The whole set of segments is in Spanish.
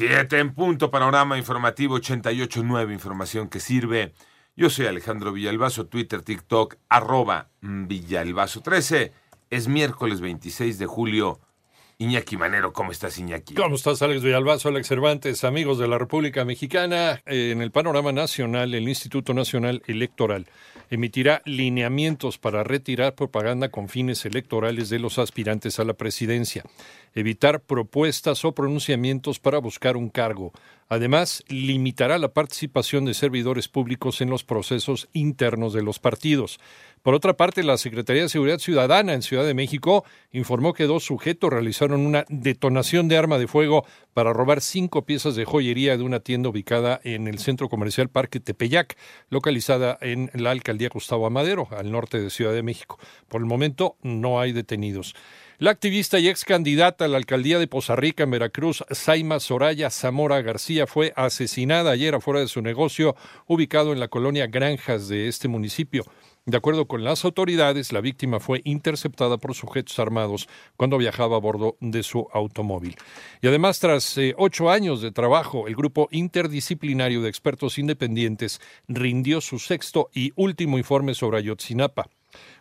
Siete en punto, panorama informativo 88.9, información que sirve. Yo soy Alejandro Villalbazo, Twitter, TikTok, arroba Villalbazo13. Es miércoles 26 de julio. Iñaki Manero, ¿cómo estás, Iñaki? ¿Cómo estás, Alex Villalbazo, Alex Cervantes, amigos de la República Mexicana? En el panorama nacional, el Instituto Nacional Electoral emitirá lineamientos para retirar propaganda con fines electorales de los aspirantes a la presidencia, evitar propuestas o pronunciamientos para buscar un cargo. Además, limitará la participación de servidores públicos en los procesos internos de los partidos. Por otra parte, la Secretaría de Seguridad Ciudadana en Ciudad de México informó que dos sujetos realizaron una detonación de arma de fuego para robar cinco piezas de joyería de una tienda ubicada en el centro comercial Parque Tepeyac, localizada en la alcaldía Gustavo Amadero, al norte de Ciudad de México. Por el momento no hay detenidos. La activista y ex candidata a la alcaldía de Poza Rica en Veracruz, Saima Soraya Zamora García, fue asesinada ayer afuera de su negocio ubicado en la colonia Granjas de este municipio. De acuerdo con las autoridades, la víctima fue interceptada por sujetos armados cuando viajaba a bordo de su automóvil. Y además, tras eh, ocho años de trabajo, el grupo interdisciplinario de expertos independientes rindió su sexto y último informe sobre Ayotzinapa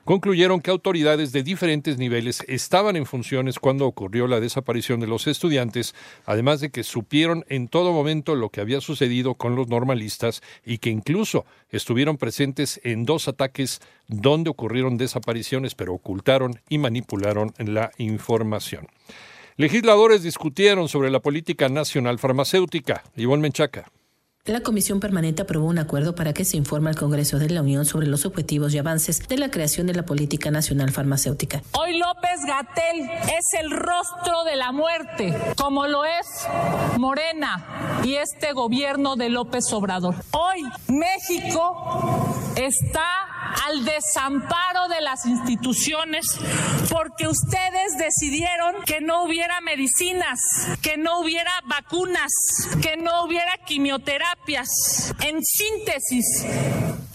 concluyeron que autoridades de diferentes niveles estaban en funciones cuando ocurrió la desaparición de los estudiantes, además de que supieron en todo momento lo que había sucedido con los normalistas y que incluso estuvieron presentes en dos ataques donde ocurrieron desapariciones, pero ocultaron y manipularon la información. Legisladores discutieron sobre la política nacional farmacéutica. Ivonne Menchaca. La Comisión Permanente aprobó un acuerdo para que se informe al Congreso de la Unión sobre los objetivos y avances de la creación de la Política Nacional Farmacéutica. Hoy López Gatel es el rostro de la muerte, como lo es Morena y este gobierno de López Obrador. Hoy México está al desamparo de las instituciones porque ustedes decidieron que no hubiera medicinas, que no hubiera vacunas, que no hubiera quimioterapias. En síntesis,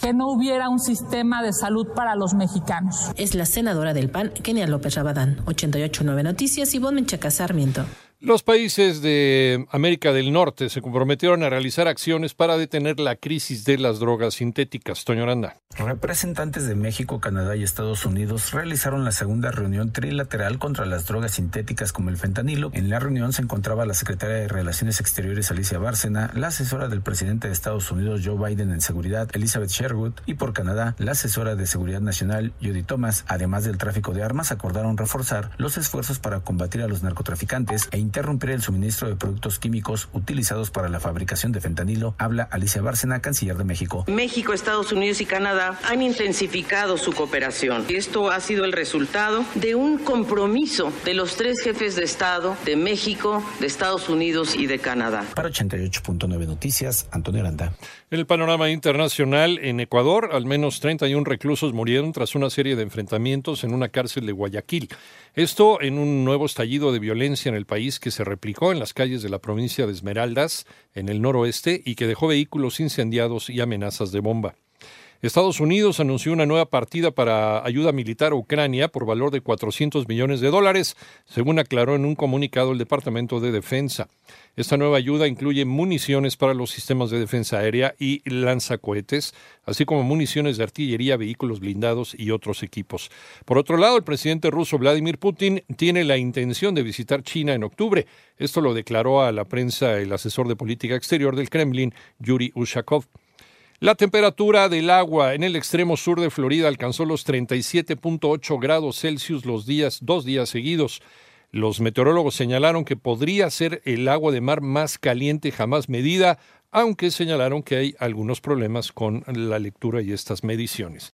que no hubiera un sistema de salud para los mexicanos. Es la senadora del PAN, Kenia López Rabadán. 889 Noticias y Menchaca Sarmiento. Los países de América del Norte se comprometieron a realizar acciones para detener la crisis de las drogas sintéticas. Toño Aranda. Representantes de México, Canadá y Estados Unidos realizaron la segunda reunión trilateral contra las drogas sintéticas como el fentanilo. En la reunión se encontraba la secretaria de Relaciones Exteriores Alicia Bárcena, la asesora del presidente de Estados Unidos Joe Biden en seguridad Elizabeth Sherwood y por Canadá la asesora de Seguridad Nacional Judy Thomas. Además del tráfico de armas, acordaron reforzar los esfuerzos para combatir a los narcotraficantes e interrumpir el suministro de productos químicos utilizados para la fabricación de fentanilo, habla Alicia Bárcena, canciller de México. México, Estados Unidos y Canadá han intensificado su cooperación. Esto ha sido el resultado de un compromiso de los tres jefes de Estado de México, de Estados Unidos y de Canadá. Para 88.9 Noticias, Antonio Aranda. En el panorama internacional, en Ecuador, al menos 31 reclusos murieron tras una serie de enfrentamientos en una cárcel de Guayaquil. Esto en un nuevo estallido de violencia en el país que se replicó en las calles de la provincia de Esmeraldas, en el noroeste, y que dejó vehículos incendiados y amenazas de bomba. Estados Unidos anunció una nueva partida para ayuda militar a Ucrania por valor de 400 millones de dólares, según aclaró en un comunicado el Departamento de Defensa. Esta nueva ayuda incluye municiones para los sistemas de defensa aérea y lanzacohetes, así como municiones de artillería, vehículos blindados y otros equipos. Por otro lado, el presidente ruso Vladimir Putin tiene la intención de visitar China en octubre. Esto lo declaró a la prensa el asesor de política exterior del Kremlin, Yuri Ushakov. La temperatura del agua en el extremo sur de Florida alcanzó los 37.8 grados Celsius los días, dos días seguidos. Los meteorólogos señalaron que podría ser el agua de mar más caliente jamás medida, aunque señalaron que hay algunos problemas con la lectura y estas mediciones.